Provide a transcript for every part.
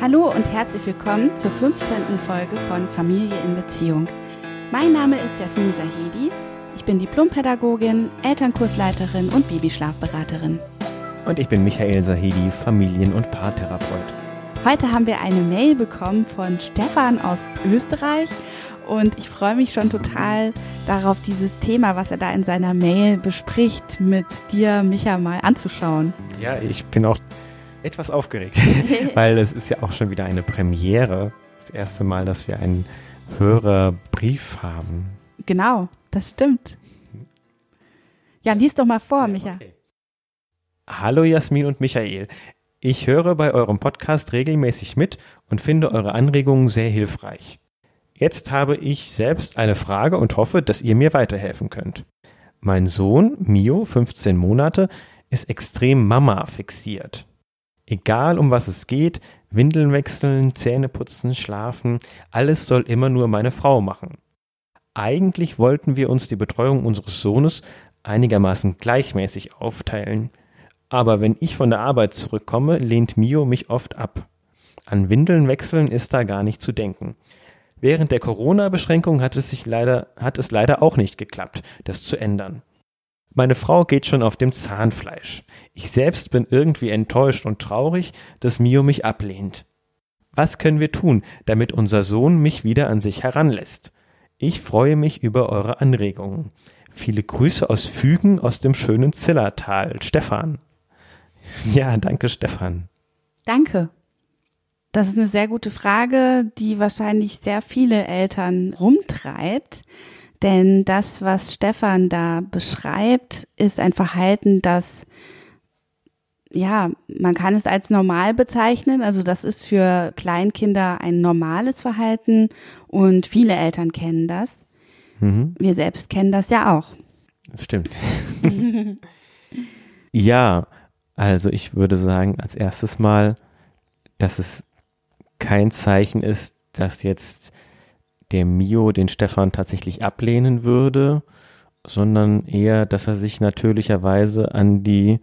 Hallo und herzlich willkommen zur 15. Folge von Familie in Beziehung. Mein Name ist Jasmin Sahedi. Ich bin Diplompädagogin, Elternkursleiterin und Babyschlafberaterin. Und ich bin Michael Sahedi, Familien- und Paartherapeut. Heute haben wir eine Mail bekommen von Stefan aus Österreich und ich freue mich schon total darauf, dieses Thema, was er da in seiner Mail bespricht, mit dir, Micha, mal anzuschauen. Ja, ich bin auch etwas aufgeregt, weil es ist ja auch schon wieder eine Premiere. Das erste Mal, dass wir einen Hörerbrief haben. Genau, das stimmt. Ja, lies doch mal vor, Micha. Okay. Hallo Jasmin und Michael. Ich höre bei eurem Podcast regelmäßig mit und finde eure Anregungen sehr hilfreich. Jetzt habe ich selbst eine Frage und hoffe, dass ihr mir weiterhelfen könnt. Mein Sohn, Mio, 15 Monate, ist extrem Mama fixiert. Egal um was es geht, Windeln wechseln, Zähne putzen, schlafen, alles soll immer nur meine Frau machen. Eigentlich wollten wir uns die Betreuung unseres Sohnes einigermaßen gleichmäßig aufteilen. Aber wenn ich von der Arbeit zurückkomme, lehnt Mio mich oft ab. An Windeln wechseln ist da gar nicht zu denken. Während der Corona-Beschränkung hat es hat es leider auch nicht geklappt, das zu ändern. Meine Frau geht schon auf dem Zahnfleisch. Ich selbst bin irgendwie enttäuscht und traurig, dass Mio mich ablehnt. Was können wir tun, damit unser Sohn mich wieder an sich heranlässt? Ich freue mich über eure Anregungen. Viele Grüße aus Fügen aus dem schönen Zillertal. Stefan. Ja, danke, Stefan. Danke. Das ist eine sehr gute Frage, die wahrscheinlich sehr viele Eltern rumtreibt. Denn das, was Stefan da beschreibt, ist ein Verhalten, das, ja, man kann es als normal bezeichnen. Also das ist für Kleinkinder ein normales Verhalten und viele Eltern kennen das. Mhm. Wir selbst kennen das ja auch. Stimmt. ja, also ich würde sagen, als erstes mal, dass es kein Zeichen ist, dass jetzt der Mio den Stefan tatsächlich ablehnen würde, sondern eher, dass er sich natürlicherweise an die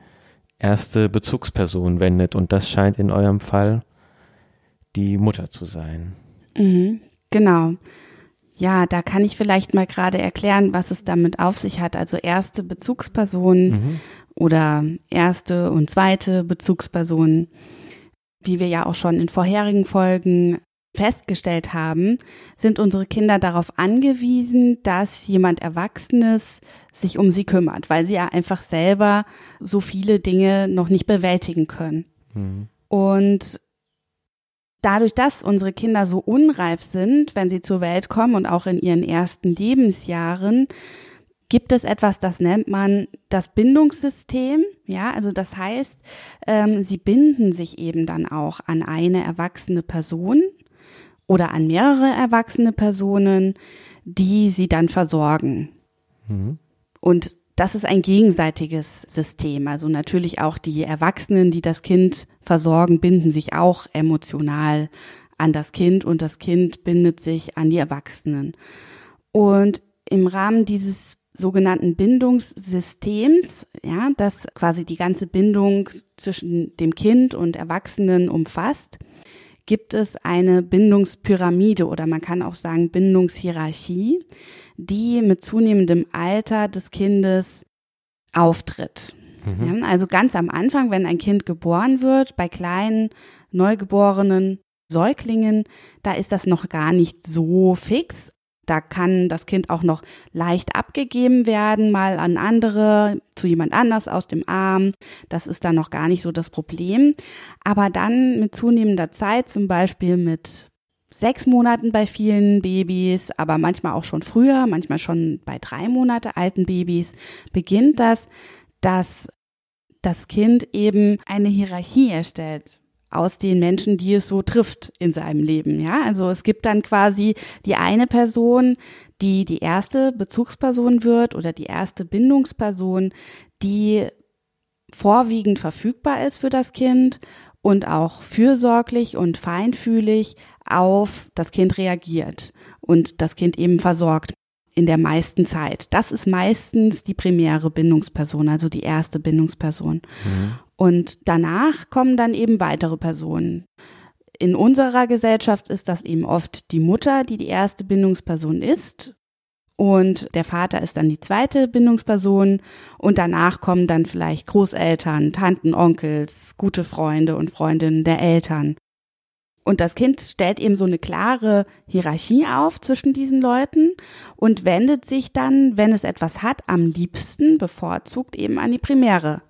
erste Bezugsperson wendet. Und das scheint in eurem Fall die Mutter zu sein. Mhm, genau. Ja, da kann ich vielleicht mal gerade erklären, was es damit auf sich hat. Also erste Bezugsperson mhm. oder erste und zweite Bezugsperson wie wir ja auch schon in vorherigen Folgen festgestellt haben, sind unsere Kinder darauf angewiesen, dass jemand Erwachsenes sich um sie kümmert, weil sie ja einfach selber so viele Dinge noch nicht bewältigen können. Mhm. Und dadurch, dass unsere Kinder so unreif sind, wenn sie zur Welt kommen und auch in ihren ersten Lebensjahren, gibt es etwas, das nennt man das Bindungssystem. Ja, also das heißt, ähm, sie binden sich eben dann auch an eine erwachsene Person oder an mehrere erwachsene Personen, die sie dann versorgen. Mhm. Und das ist ein gegenseitiges System. Also natürlich auch die Erwachsenen, die das Kind versorgen, binden sich auch emotional an das Kind und das Kind bindet sich an die Erwachsenen. Und im Rahmen dieses sogenannten Bindungssystems, ja, das quasi die ganze Bindung zwischen dem Kind und Erwachsenen umfasst, gibt es eine Bindungspyramide oder man kann auch sagen Bindungshierarchie, die mit zunehmendem Alter des Kindes auftritt. Mhm. Ja, also ganz am Anfang, wenn ein Kind geboren wird, bei kleinen Neugeborenen Säuglingen, da ist das noch gar nicht so fix, da kann das Kind auch noch leicht abgegeben werden, mal an andere, zu jemand anders aus dem Arm. Das ist dann noch gar nicht so das Problem. Aber dann mit zunehmender Zeit, zum Beispiel mit sechs Monaten bei vielen Babys, aber manchmal auch schon früher, manchmal schon bei drei Monate alten Babys, beginnt das, dass das Kind eben eine Hierarchie erstellt aus den Menschen, die es so trifft in seinem Leben. Ja, also es gibt dann quasi die eine Person, die die erste Bezugsperson wird oder die erste Bindungsperson, die vorwiegend verfügbar ist für das Kind und auch fürsorglich und feinfühlig auf das Kind reagiert und das Kind eben versorgt. In der meisten Zeit. Das ist meistens die primäre Bindungsperson, also die erste Bindungsperson. Mhm. Und danach kommen dann eben weitere Personen. In unserer Gesellschaft ist das eben oft die Mutter, die die erste Bindungsperson ist. Und der Vater ist dann die zweite Bindungsperson. Und danach kommen dann vielleicht Großeltern, Tanten, Onkels, gute Freunde und Freundinnen der Eltern. Und das Kind stellt eben so eine klare Hierarchie auf zwischen diesen Leuten und wendet sich dann, wenn es etwas hat, am liebsten bevorzugt eben an die primäre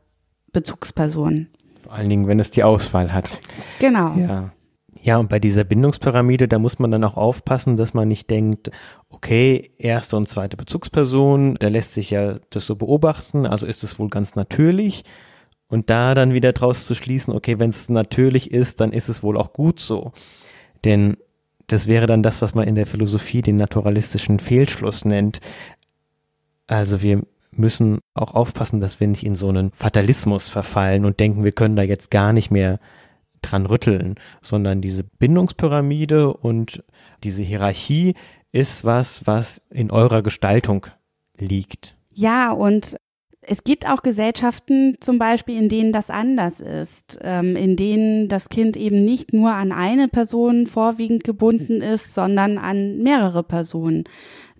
Bezugsperson. Vor allen Dingen, wenn es die Auswahl hat. Genau. Ja. Ja, und bei dieser Bindungspyramide, da muss man dann auch aufpassen, dass man nicht denkt, okay, erste und zweite Bezugsperson, da lässt sich ja das so beobachten, also ist es wohl ganz natürlich, und da dann wieder draus zu schließen, okay, wenn es natürlich ist, dann ist es wohl auch gut so. Denn das wäre dann das, was man in der Philosophie den naturalistischen Fehlschluss nennt. Also wir müssen auch aufpassen, dass wir nicht in so einen Fatalismus verfallen und denken, wir können da jetzt gar nicht mehr dran rütteln, sondern diese Bindungspyramide und diese Hierarchie ist was, was in eurer Gestaltung liegt. Ja, und es gibt auch Gesellschaften zum Beispiel, in denen das anders ist, ähm, in denen das Kind eben nicht nur an eine Person vorwiegend gebunden ist, sondern an mehrere Personen.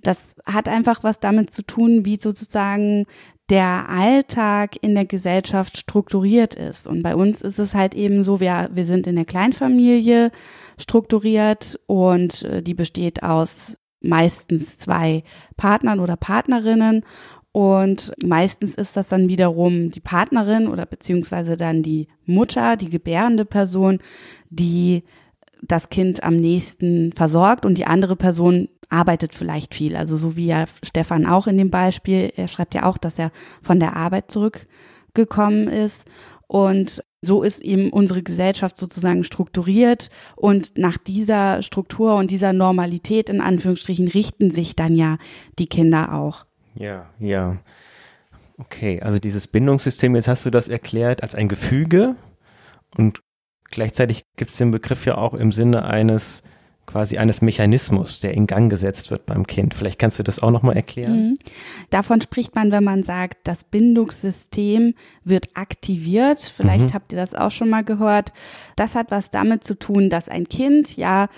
Das hat einfach was damit zu tun, wie sozusagen der Alltag in der Gesellschaft strukturiert ist. Und bei uns ist es halt eben so, wir, wir sind in der Kleinfamilie strukturiert und äh, die besteht aus meistens zwei Partnern oder Partnerinnen und meistens ist das dann wiederum die Partnerin oder beziehungsweise dann die Mutter, die gebärende Person, die das Kind am nächsten versorgt und die andere Person arbeitet vielleicht viel. Also so wie ja Stefan auch in dem Beispiel, er schreibt ja auch, dass er von der Arbeit zurückgekommen ist. Und so ist eben unsere Gesellschaft sozusagen strukturiert und nach dieser Struktur und dieser Normalität in Anführungsstrichen richten sich dann ja die Kinder auch. Ja, ja. Okay, also dieses Bindungssystem, jetzt hast du das erklärt als ein Gefüge und gleichzeitig gibt es den Begriff ja auch im Sinne eines quasi eines Mechanismus, der in Gang gesetzt wird beim Kind. Vielleicht kannst du das auch nochmal erklären. Mhm. Davon spricht man, wenn man sagt, das Bindungssystem wird aktiviert. Vielleicht mhm. habt ihr das auch schon mal gehört. Das hat was damit zu tun, dass ein Kind ja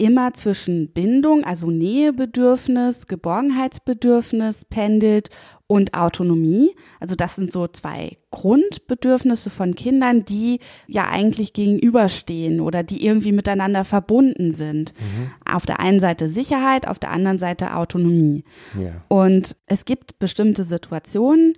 immer zwischen Bindung, also Nähebedürfnis, Geborgenheitsbedürfnis pendelt und Autonomie. Also das sind so zwei Grundbedürfnisse von Kindern, die ja eigentlich gegenüberstehen oder die irgendwie miteinander verbunden sind. Mhm. Auf der einen Seite Sicherheit, auf der anderen Seite Autonomie. Ja. Und es gibt bestimmte Situationen,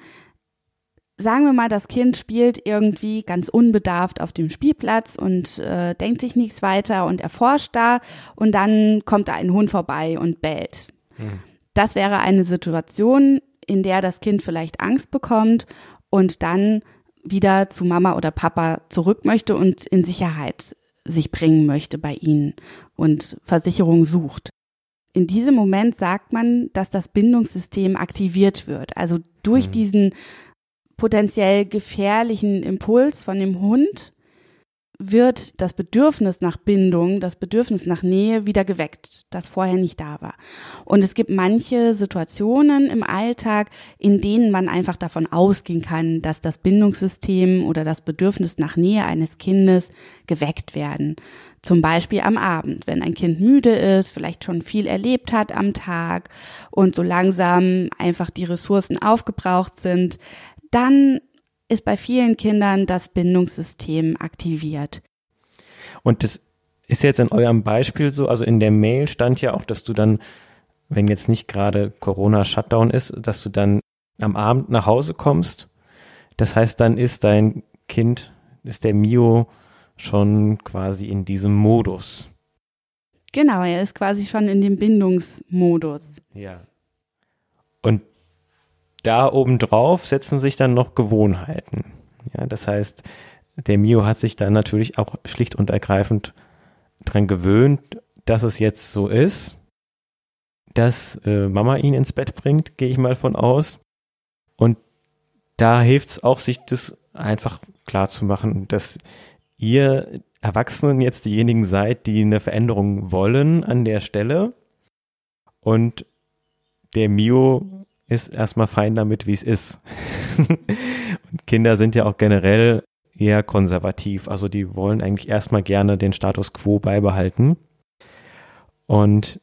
sagen wir mal, das Kind spielt irgendwie ganz unbedarft auf dem Spielplatz und äh, denkt sich nichts weiter und erforscht da und dann kommt da ein Hund vorbei und bellt. Mhm. Das wäre eine Situation, in der das Kind vielleicht Angst bekommt und dann wieder zu Mama oder Papa zurück möchte und in Sicherheit sich bringen möchte bei ihnen und Versicherung sucht. In diesem Moment sagt man, dass das Bindungssystem aktiviert wird. Also durch mhm. diesen potenziell gefährlichen Impuls von dem Hund wird das Bedürfnis nach Bindung, das Bedürfnis nach Nähe wieder geweckt, das vorher nicht da war. Und es gibt manche Situationen im Alltag, in denen man einfach davon ausgehen kann, dass das Bindungssystem oder das Bedürfnis nach Nähe eines Kindes geweckt werden. Zum Beispiel am Abend, wenn ein Kind müde ist, vielleicht schon viel erlebt hat am Tag und so langsam einfach die Ressourcen aufgebraucht sind, dann ist bei vielen Kindern das Bindungssystem aktiviert. Und das ist jetzt in eurem Beispiel so, also in der Mail stand ja auch, dass du dann, wenn jetzt nicht gerade Corona-Shutdown ist, dass du dann am Abend nach Hause kommst. Das heißt, dann ist dein Kind, ist der Mio schon quasi in diesem Modus. Genau, er ist quasi schon in dem Bindungsmodus. Ja. Und da obendrauf setzen sich dann noch Gewohnheiten. Ja, das heißt, der Mio hat sich dann natürlich auch schlicht und ergreifend dran gewöhnt, dass es jetzt so ist, dass äh, Mama ihn ins Bett bringt, gehe ich mal von aus. Und da hilft es auch, sich das einfach klar zu machen, dass ihr Erwachsenen jetzt diejenigen seid, die eine Veränderung wollen an der Stelle und der Mio ist erstmal fein damit, wie es ist. und Kinder sind ja auch generell eher konservativ. Also die wollen eigentlich erstmal gerne den Status quo beibehalten. Und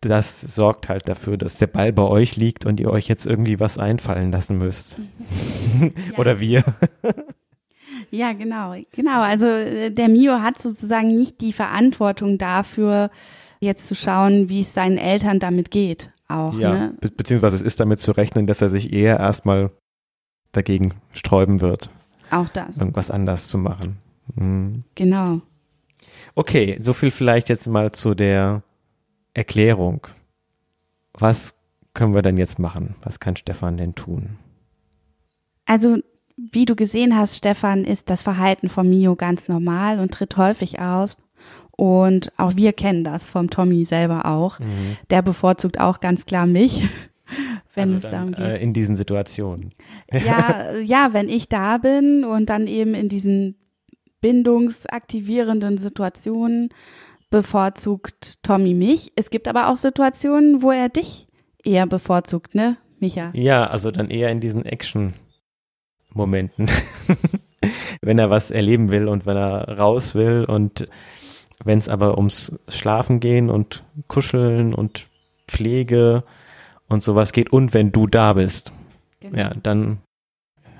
das sorgt halt dafür, dass der Ball bei euch liegt und ihr euch jetzt irgendwie was einfallen lassen müsst. Oder wir. Ja, genau, genau. Also äh, der Mio hat sozusagen nicht die Verantwortung dafür, jetzt zu schauen, wie es seinen Eltern damit geht. Auch, ja, ne? be beziehungsweise es ist damit zu rechnen, dass er sich eher erstmal dagegen sträuben wird. Auch das. Irgendwas anders zu machen. Mhm. Genau. Okay, so viel vielleicht jetzt mal zu der Erklärung. Was können wir denn jetzt machen? Was kann Stefan denn tun? Also wie du gesehen hast, Stefan, ist das Verhalten von Mio ganz normal und tritt häufig aus. Und auch wir kennen das vom Tommy selber auch. Mhm. Der bevorzugt auch ganz klar mich, wenn also es darum geht. Äh, in diesen Situationen. Ja, ja, wenn ich da bin und dann eben in diesen bindungsaktivierenden Situationen bevorzugt Tommy mich. Es gibt aber auch Situationen, wo er dich eher bevorzugt, ne, Micha? Ja, also dann eher in diesen Action Momenten. wenn er was erleben will und wenn er raus will und wenn es aber ums Schlafen gehen und Kuscheln und Pflege und sowas geht und wenn du da bist, genau. ja, dann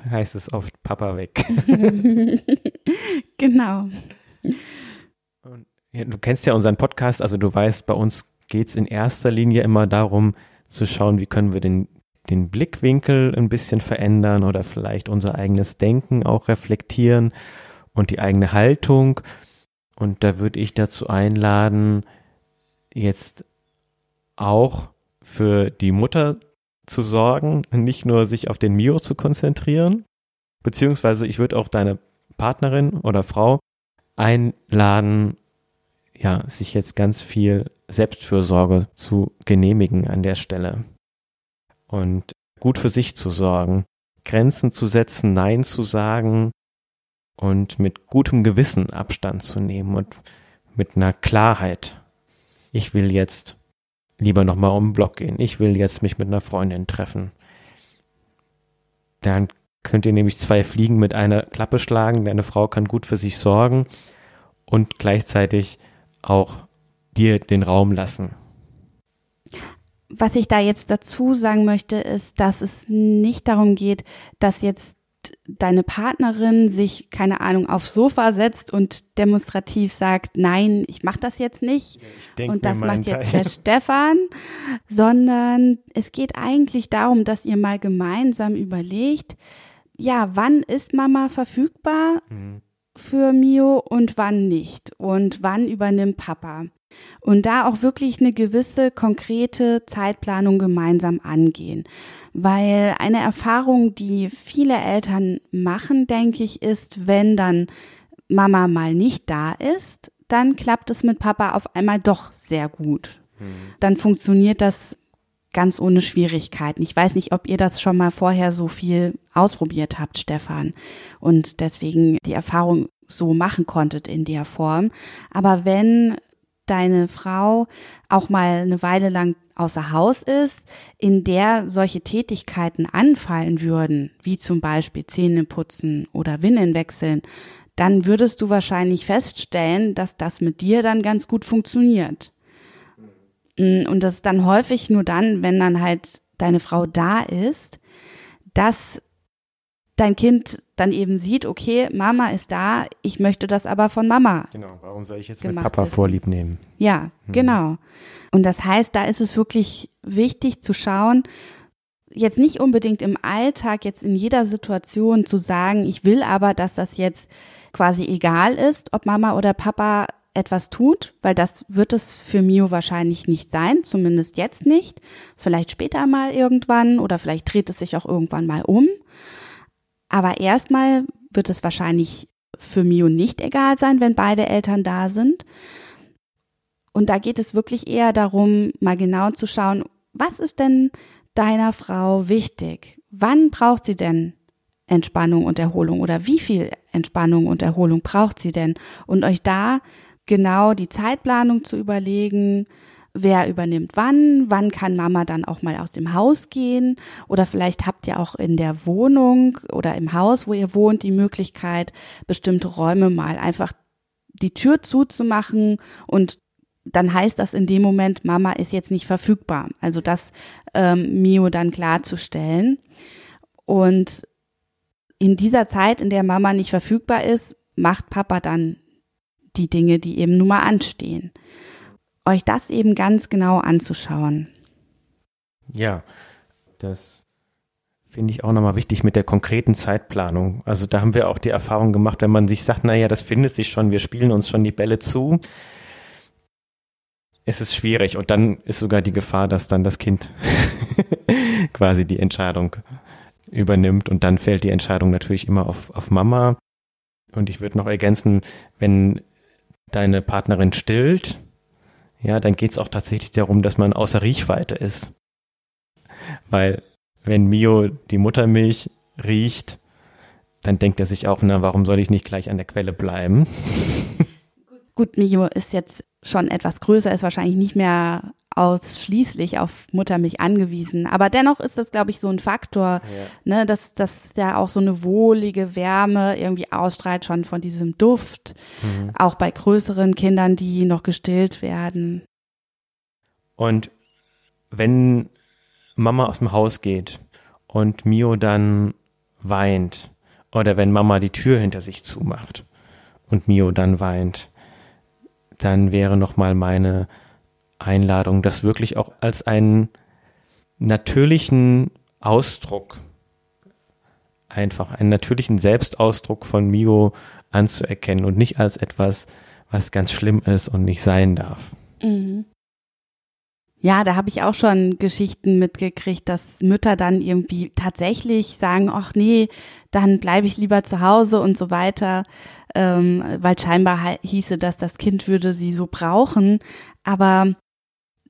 heißt es oft Papa weg. genau. Und, ja, du kennst ja unseren Podcast, also du weißt, bei uns geht es in erster Linie immer darum zu schauen, wie können wir den den Blickwinkel ein bisschen verändern oder vielleicht unser eigenes Denken auch reflektieren und die eigene Haltung. Und da würde ich dazu einladen, jetzt auch für die Mutter zu sorgen, nicht nur sich auf den Mio zu konzentrieren, beziehungsweise ich würde auch deine Partnerin oder Frau einladen, ja, sich jetzt ganz viel Selbstfürsorge zu genehmigen an der Stelle. Und gut für sich zu sorgen, Grenzen zu setzen, Nein zu sagen und mit gutem Gewissen Abstand zu nehmen und mit einer Klarheit. Ich will jetzt lieber nochmal um den Block gehen. Ich will jetzt mich mit einer Freundin treffen. Dann könnt ihr nämlich zwei Fliegen mit einer Klappe schlagen. Deine Frau kann gut für sich sorgen und gleichzeitig auch dir den Raum lassen was ich da jetzt dazu sagen möchte, ist, dass es nicht darum geht, dass jetzt deine Partnerin sich, keine Ahnung, aufs Sofa setzt und demonstrativ sagt, nein, ich mache das jetzt nicht und das macht jetzt der Stefan, sondern es geht eigentlich darum, dass ihr mal gemeinsam überlegt, ja, wann ist Mama verfügbar mhm. für Mio und wann nicht? Und wann übernimmt Papa und da auch wirklich eine gewisse konkrete Zeitplanung gemeinsam angehen. Weil eine Erfahrung, die viele Eltern machen, denke ich, ist, wenn dann Mama mal nicht da ist, dann klappt es mit Papa auf einmal doch sehr gut. Mhm. Dann funktioniert das ganz ohne Schwierigkeiten. Ich weiß nicht, ob ihr das schon mal vorher so viel ausprobiert habt, Stefan, und deswegen die Erfahrung so machen konntet in der Form. Aber wenn deine Frau auch mal eine Weile lang außer Haus ist, in der solche Tätigkeiten anfallen würden, wie zum Beispiel Zähne putzen oder Windeln wechseln, dann würdest du wahrscheinlich feststellen, dass das mit dir dann ganz gut funktioniert. Mm, und das ist dann häufig nur dann, wenn dann halt deine Frau da ist, dass dein Kind dann eben sieht, okay, Mama ist da, ich möchte das aber von Mama. Genau, warum soll ich jetzt mit Papa wissen? vorlieb nehmen? Ja, hm. genau. Und das heißt, da ist es wirklich wichtig zu schauen, jetzt nicht unbedingt im Alltag, jetzt in jeder Situation zu sagen, ich will aber, dass das jetzt quasi egal ist, ob Mama oder Papa etwas tut, weil das wird es für Mio wahrscheinlich nicht sein, zumindest jetzt nicht. Vielleicht später mal irgendwann oder vielleicht dreht es sich auch irgendwann mal um. Aber erstmal wird es wahrscheinlich für Mio nicht egal sein, wenn beide Eltern da sind. Und da geht es wirklich eher darum, mal genau zu schauen, was ist denn deiner Frau wichtig? Wann braucht sie denn Entspannung und Erholung oder wie viel Entspannung und Erholung braucht sie denn? Und euch da genau die Zeitplanung zu überlegen, wer übernimmt wann, wann kann Mama dann auch mal aus dem Haus gehen oder vielleicht habt ihr auch in der Wohnung oder im Haus, wo ihr wohnt, die Möglichkeit, bestimmte Räume mal einfach die Tür zuzumachen und dann heißt das in dem Moment, Mama ist jetzt nicht verfügbar. Also das ähm, Mio dann klarzustellen. Und in dieser Zeit, in der Mama nicht verfügbar ist, macht Papa dann die Dinge, die eben nun mal anstehen. Euch das eben ganz genau anzuschauen. Ja, das finde ich auch nochmal wichtig mit der konkreten Zeitplanung. Also da haben wir auch die Erfahrung gemacht, wenn man sich sagt, naja, das findet sich schon, wir spielen uns schon die Bälle zu, ist es schwierig und dann ist sogar die Gefahr, dass dann das Kind quasi die Entscheidung übernimmt und dann fällt die Entscheidung natürlich immer auf, auf Mama. Und ich würde noch ergänzen, wenn deine Partnerin stillt, ja, dann geht es auch tatsächlich darum, dass man außer Riechweite ist. Weil wenn Mio die Muttermilch riecht, dann denkt er sich auch, na, warum soll ich nicht gleich an der Quelle bleiben? Gut, Mio ist jetzt schon etwas größer, ist wahrscheinlich nicht mehr ausschließlich auf Muttermilch angewiesen. Aber dennoch ist das, glaube ich, so ein Faktor, ja. ne, dass, dass der auch so eine wohlige Wärme irgendwie ausstrahlt schon von diesem Duft. Mhm. Auch bei größeren Kindern, die noch gestillt werden. Und wenn Mama aus dem Haus geht und Mio dann weint, oder wenn Mama die Tür hinter sich zumacht und Mio dann weint, dann wäre nochmal meine Einladung, das wirklich auch als einen natürlichen Ausdruck, einfach einen natürlichen Selbstausdruck von Mio anzuerkennen und nicht als etwas, was ganz schlimm ist und nicht sein darf. Mhm. Ja, da habe ich auch schon Geschichten mitgekriegt, dass Mütter dann irgendwie tatsächlich sagen, ach nee, dann bleibe ich lieber zu Hause und so weiter, ähm, weil scheinbar hieße, dass das Kind würde sie so brauchen. Aber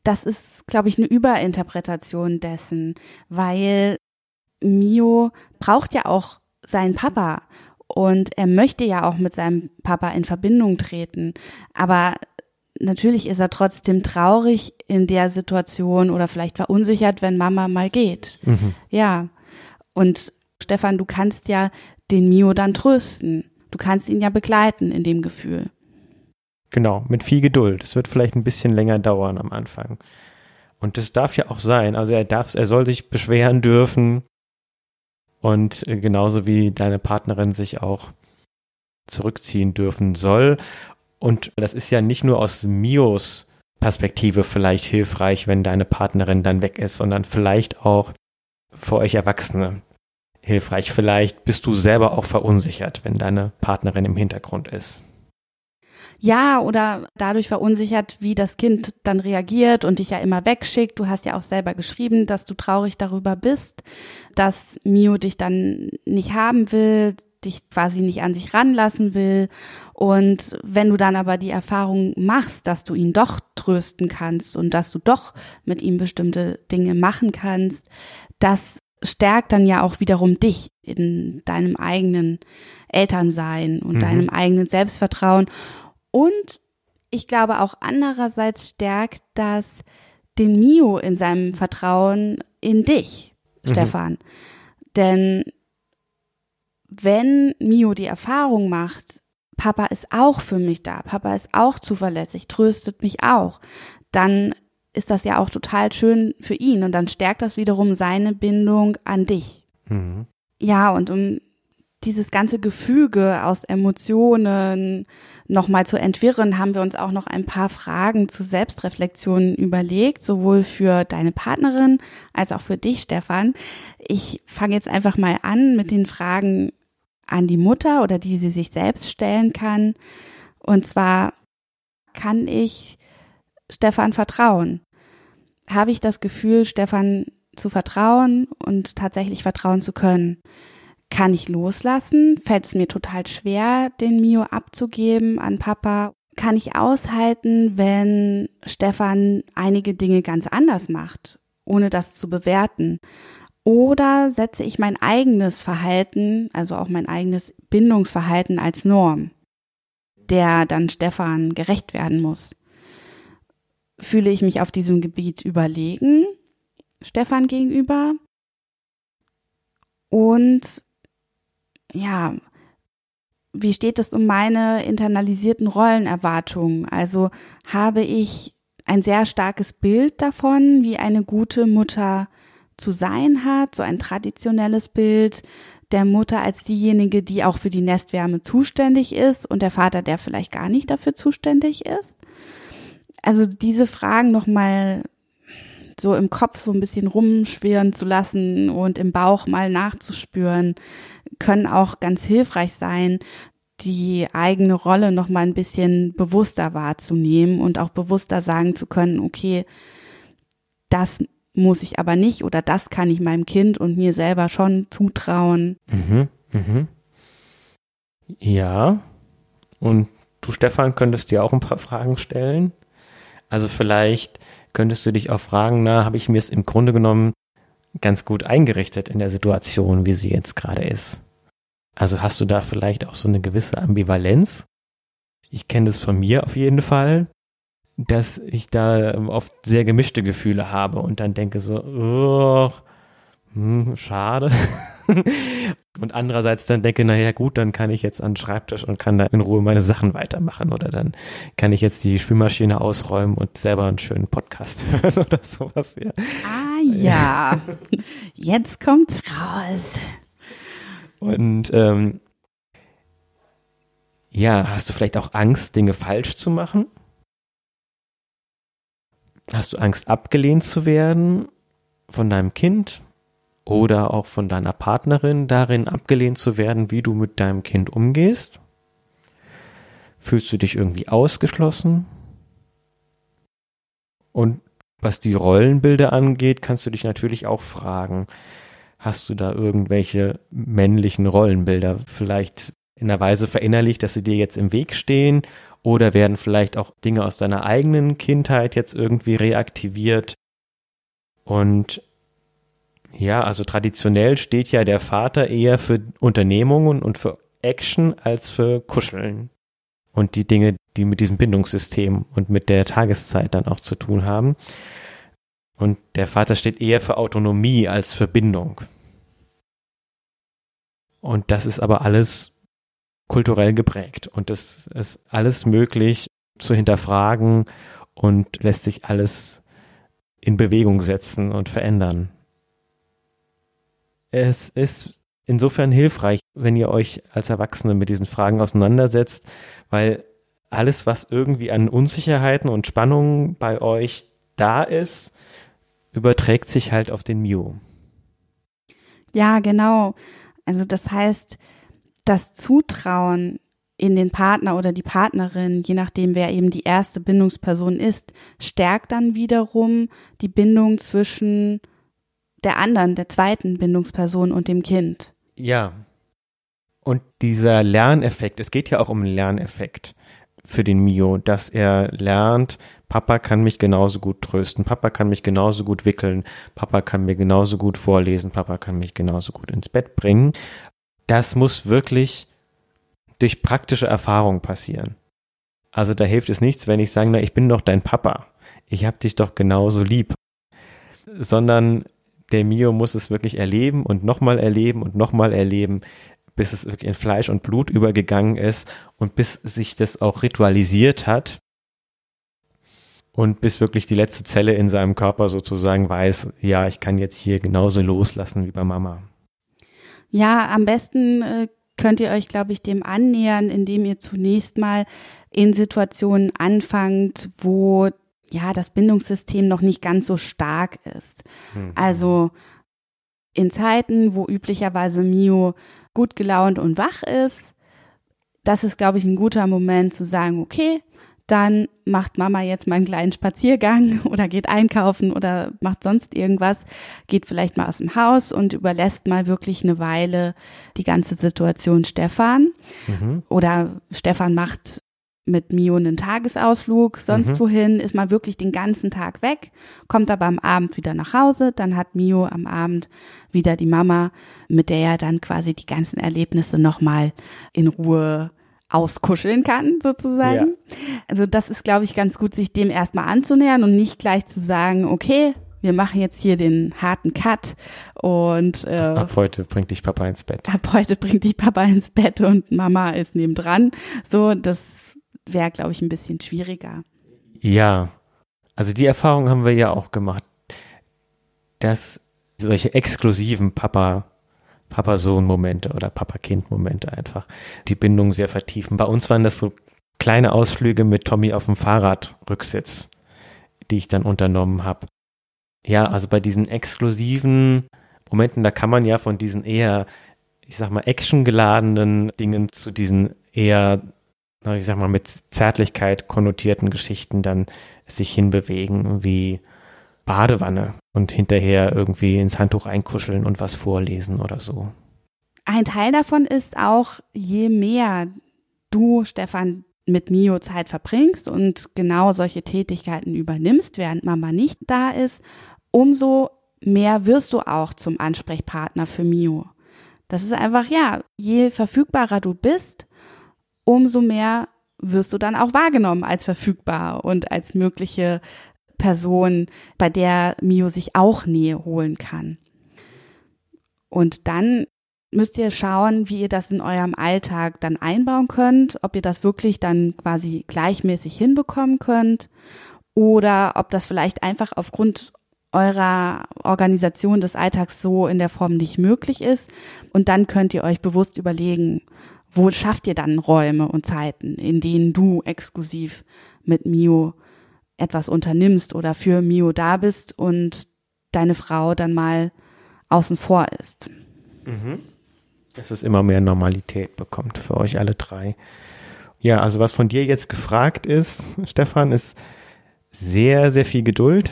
das ist, glaube ich, eine Überinterpretation dessen, weil Mio braucht ja auch seinen Papa und er möchte ja auch mit seinem Papa in Verbindung treten. Aber natürlich ist er trotzdem traurig in der Situation oder vielleicht verunsichert, wenn Mama mal geht. Mhm. Ja. Und Stefan, du kannst ja den Mio dann trösten. Du kannst ihn ja begleiten in dem Gefühl. Genau, mit viel Geduld. Es wird vielleicht ein bisschen länger dauern am Anfang. Und das darf ja auch sein. Also er darf, er soll sich beschweren dürfen. Und äh, genauso wie deine Partnerin sich auch zurückziehen dürfen soll. Und das ist ja nicht nur aus Mios Perspektive vielleicht hilfreich, wenn deine Partnerin dann weg ist, sondern vielleicht auch für euch Erwachsene hilfreich. Vielleicht bist du selber auch verunsichert, wenn deine Partnerin im Hintergrund ist. Ja, oder dadurch verunsichert, wie das Kind dann reagiert und dich ja immer wegschickt. Du hast ja auch selber geschrieben, dass du traurig darüber bist, dass Mio dich dann nicht haben will, dich quasi nicht an sich ranlassen will. Und wenn du dann aber die Erfahrung machst, dass du ihn doch trösten kannst und dass du doch mit ihm bestimmte Dinge machen kannst, das stärkt dann ja auch wiederum dich in deinem eigenen Elternsein und mhm. deinem eigenen Selbstvertrauen. Und ich glaube auch andererseits stärkt das den Mio in seinem Vertrauen in dich, mhm. Stefan. Denn wenn Mio die Erfahrung macht, Papa ist auch für mich da, Papa ist auch zuverlässig, tröstet mich auch, dann ist das ja auch total schön für ihn und dann stärkt das wiederum seine Bindung an dich. Mhm. Ja, und um dieses ganze Gefüge aus Emotionen nochmal zu entwirren, haben wir uns auch noch ein paar Fragen zu Selbstreflexionen überlegt, sowohl für deine Partnerin als auch für dich, Stefan. Ich fange jetzt einfach mal an mit den Fragen an die Mutter oder die sie sich selbst stellen kann. Und zwar, kann ich Stefan vertrauen? Habe ich das Gefühl, Stefan zu vertrauen und tatsächlich vertrauen zu können? Kann ich loslassen? Fällt es mir total schwer, den Mio abzugeben an Papa? Kann ich aushalten, wenn Stefan einige Dinge ganz anders macht, ohne das zu bewerten? Oder setze ich mein eigenes Verhalten, also auch mein eigenes Bindungsverhalten als Norm, der dann Stefan gerecht werden muss? fühle ich mich auf diesem Gebiet überlegen, Stefan gegenüber. Und ja, wie steht es um meine internalisierten Rollenerwartungen? Also habe ich ein sehr starkes Bild davon, wie eine gute Mutter zu sein hat, so ein traditionelles Bild der Mutter als diejenige, die auch für die Nestwärme zuständig ist und der Vater, der vielleicht gar nicht dafür zuständig ist. Also diese Fragen nochmal so im Kopf so ein bisschen rumschwirren zu lassen und im Bauch mal nachzuspüren, können auch ganz hilfreich sein, die eigene Rolle noch mal ein bisschen bewusster wahrzunehmen und auch bewusster sagen zu können, okay, das muss ich aber nicht oder das kann ich meinem Kind und mir selber schon zutrauen. Mhm, mhm. Ja. Und du, Stefan, könntest dir auch ein paar Fragen stellen. Also vielleicht könntest du dich auch fragen, na, habe ich mir es im Grunde genommen ganz gut eingerichtet in der Situation, wie sie jetzt gerade ist. Also hast du da vielleicht auch so eine gewisse Ambivalenz? Ich kenne das von mir auf jeden Fall, dass ich da oft sehr gemischte Gefühle habe und dann denke so, oh, hm, schade. und andererseits dann denke, naja gut, dann kann ich jetzt an den Schreibtisch und kann da in Ruhe meine Sachen weitermachen oder dann kann ich jetzt die Spülmaschine ausräumen und selber einen schönen Podcast hören oder sowas. Ja. Ah ja, jetzt kommt's raus. Und ähm, ja, hast du vielleicht auch Angst, Dinge falsch zu machen? Hast du Angst, abgelehnt zu werden von deinem Kind oder auch von deiner Partnerin, darin abgelehnt zu werden, wie du mit deinem Kind umgehst? Fühlst du dich irgendwie ausgeschlossen? Und was die Rollenbilder angeht, kannst du dich natürlich auch fragen, Hast du da irgendwelche männlichen Rollenbilder vielleicht in einer Weise verinnerlicht, dass sie dir jetzt im Weg stehen? Oder werden vielleicht auch Dinge aus deiner eigenen Kindheit jetzt irgendwie reaktiviert? Und ja, also traditionell steht ja der Vater eher für Unternehmungen und für Action als für Kuscheln. Und die Dinge, die mit diesem Bindungssystem und mit der Tageszeit dann auch zu tun haben. Und der Vater steht eher für Autonomie als für Bindung. Und das ist aber alles kulturell geprägt. Und das ist alles möglich zu hinterfragen und lässt sich alles in Bewegung setzen und verändern. Es ist insofern hilfreich, wenn ihr euch als Erwachsene mit diesen Fragen auseinandersetzt, weil alles, was irgendwie an Unsicherheiten und Spannungen bei euch da ist, überträgt sich halt auf den Mew. Ja, genau. Also das heißt, das Zutrauen in den Partner oder die Partnerin, je nachdem, wer eben die erste Bindungsperson ist, stärkt dann wiederum die Bindung zwischen der anderen, der zweiten Bindungsperson und dem Kind. Ja. Und dieser Lerneffekt, es geht ja auch um einen Lerneffekt für den Mio, dass er lernt, Papa kann mich genauso gut trösten, Papa kann mich genauso gut wickeln, Papa kann mir genauso gut vorlesen, Papa kann mich genauso gut ins Bett bringen. Das muss wirklich durch praktische Erfahrung passieren. Also da hilft es nichts, wenn ich sage, na, ich bin doch dein Papa. Ich hab dich doch genauso lieb. Sondern der Mio muss es wirklich erleben und nochmal erleben und nochmal erleben, bis es wirklich in Fleisch und Blut übergegangen ist und bis sich das auch ritualisiert hat und bis wirklich die letzte Zelle in seinem Körper sozusagen weiß, ja, ich kann jetzt hier genauso loslassen wie bei Mama. Ja, am besten äh, könnt ihr euch, glaube ich, dem annähern, indem ihr zunächst mal in Situationen anfangt, wo ja das Bindungssystem noch nicht ganz so stark ist. Mhm. Also in Zeiten, wo üblicherweise Mio gut gelaunt und wach ist, das ist, glaube ich, ein guter Moment zu sagen, okay, dann macht Mama jetzt mal einen kleinen Spaziergang oder geht einkaufen oder macht sonst irgendwas, geht vielleicht mal aus dem Haus und überlässt mal wirklich eine Weile die ganze Situation Stefan. Mhm. Oder Stefan macht mit Mio einen Tagesausflug, sonst mhm. wohin, ist mal wirklich den ganzen Tag weg, kommt aber am Abend wieder nach Hause, dann hat Mio am Abend wieder die Mama, mit der er dann quasi die ganzen Erlebnisse nochmal in Ruhe auskuscheln kann, sozusagen. Ja. Also das ist, glaube ich, ganz gut, sich dem erstmal anzunähern und nicht gleich zu sagen, okay, wir machen jetzt hier den harten Cut und äh, ab heute bringt dich Papa ins Bett. Ab heute bringt dich Papa ins Bett und Mama ist nebendran. So, das wäre, glaube ich, ein bisschen schwieriger. Ja, also die Erfahrung haben wir ja auch gemacht, dass solche exklusiven Papa Papa-Sohn-Momente oder Papa-Kind-Momente einfach die Bindung sehr vertiefen. Bei uns waren das so kleine Ausflüge mit Tommy auf dem Fahrradrücksitz, die ich dann unternommen habe. Ja, also bei diesen exklusiven Momenten, da kann man ja von diesen eher, ich sag mal, actiongeladenen Dingen zu diesen eher, ich sag mal, mit Zärtlichkeit konnotierten Geschichten dann sich hinbewegen, wie Badewanne und hinterher irgendwie ins Handtuch einkuscheln und was vorlesen oder so. Ein Teil davon ist auch, je mehr du, Stefan, mit Mio Zeit verbringst und genau solche Tätigkeiten übernimmst, während Mama nicht da ist, umso mehr wirst du auch zum Ansprechpartner für Mio. Das ist einfach, ja, je verfügbarer du bist, umso mehr wirst du dann auch wahrgenommen als verfügbar und als mögliche Person, bei der Mio sich auch Nähe holen kann. Und dann müsst ihr schauen, wie ihr das in eurem Alltag dann einbauen könnt, ob ihr das wirklich dann quasi gleichmäßig hinbekommen könnt oder ob das vielleicht einfach aufgrund eurer Organisation des Alltags so in der Form nicht möglich ist. Und dann könnt ihr euch bewusst überlegen, wo schafft ihr dann Räume und Zeiten, in denen du exklusiv mit Mio etwas unternimmst oder für Mio da bist und deine Frau dann mal außen vor ist. Mhm. Dass es immer mehr Normalität bekommt für euch alle drei. Ja, also was von dir jetzt gefragt ist, Stefan, ist sehr, sehr viel Geduld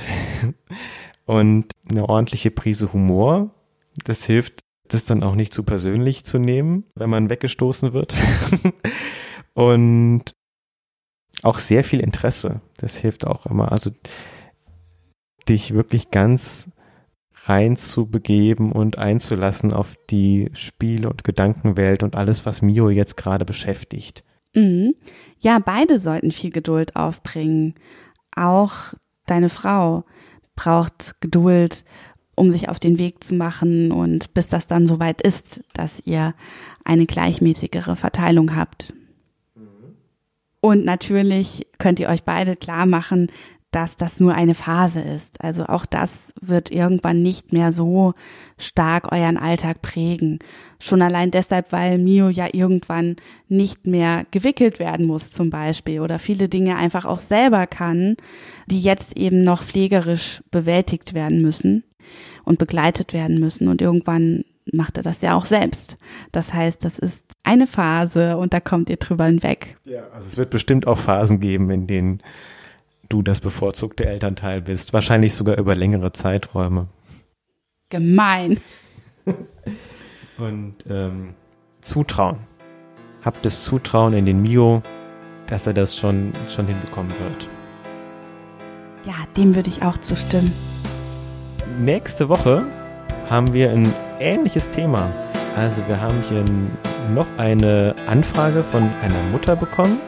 und eine ordentliche Prise Humor. Das hilft, das dann auch nicht zu persönlich zu nehmen, wenn man weggestoßen wird. und auch sehr viel Interesse. Das hilft auch immer. Also dich wirklich ganz rein zu begeben und einzulassen auf die Spiele- und Gedankenwelt und alles, was Mio jetzt gerade beschäftigt. Mhm. Ja, beide sollten viel Geduld aufbringen. Auch deine Frau braucht Geduld, um sich auf den Weg zu machen und bis das dann soweit ist, dass ihr eine gleichmäßigere Verteilung habt. Und natürlich könnt ihr euch beide klar machen, dass das nur eine Phase ist. Also auch das wird irgendwann nicht mehr so stark euren Alltag prägen. Schon allein deshalb, weil Mio ja irgendwann nicht mehr gewickelt werden muss zum Beispiel oder viele Dinge einfach auch selber kann, die jetzt eben noch pflegerisch bewältigt werden müssen und begleitet werden müssen. Und irgendwann macht er das ja auch selbst. Das heißt, das ist eine Phase und da kommt ihr drüber hinweg. Ja, also es wird bestimmt auch Phasen geben, in denen du das bevorzugte Elternteil bist. Wahrscheinlich sogar über längere Zeiträume. Gemein. und ähm, Zutrauen. Habt das Zutrauen in den Mio, dass er das schon, schon hinbekommen wird. Ja, dem würde ich auch zustimmen. Nächste Woche haben wir ein ähnliches Thema. Also wir haben hier noch eine Anfrage von einer Mutter bekommen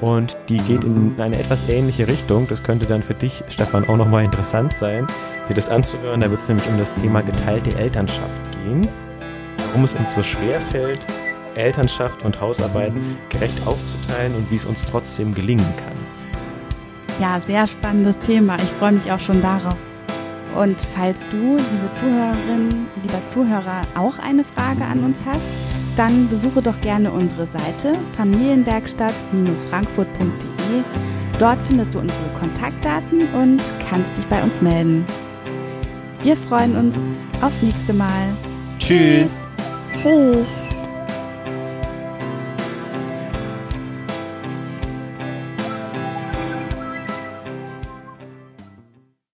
und die geht in eine etwas ähnliche Richtung. Das könnte dann für dich, Stefan, auch nochmal interessant sein, dir das anzuhören. Da wird es nämlich um das Thema geteilte Elternschaft gehen. Warum es uns so schwer fällt, Elternschaft und Hausarbeit gerecht aufzuteilen und wie es uns trotzdem gelingen kann. Ja, sehr spannendes Thema. Ich freue mich auch schon darauf. Und falls du, liebe Zuhörerin, lieber Zuhörer, auch eine Frage an uns hast, dann besuche doch gerne unsere Seite familienwerkstatt-frankfurt.de. Dort findest du unsere Kontaktdaten und kannst dich bei uns melden. Wir freuen uns aufs nächste Mal. Tschüss. Tschüss.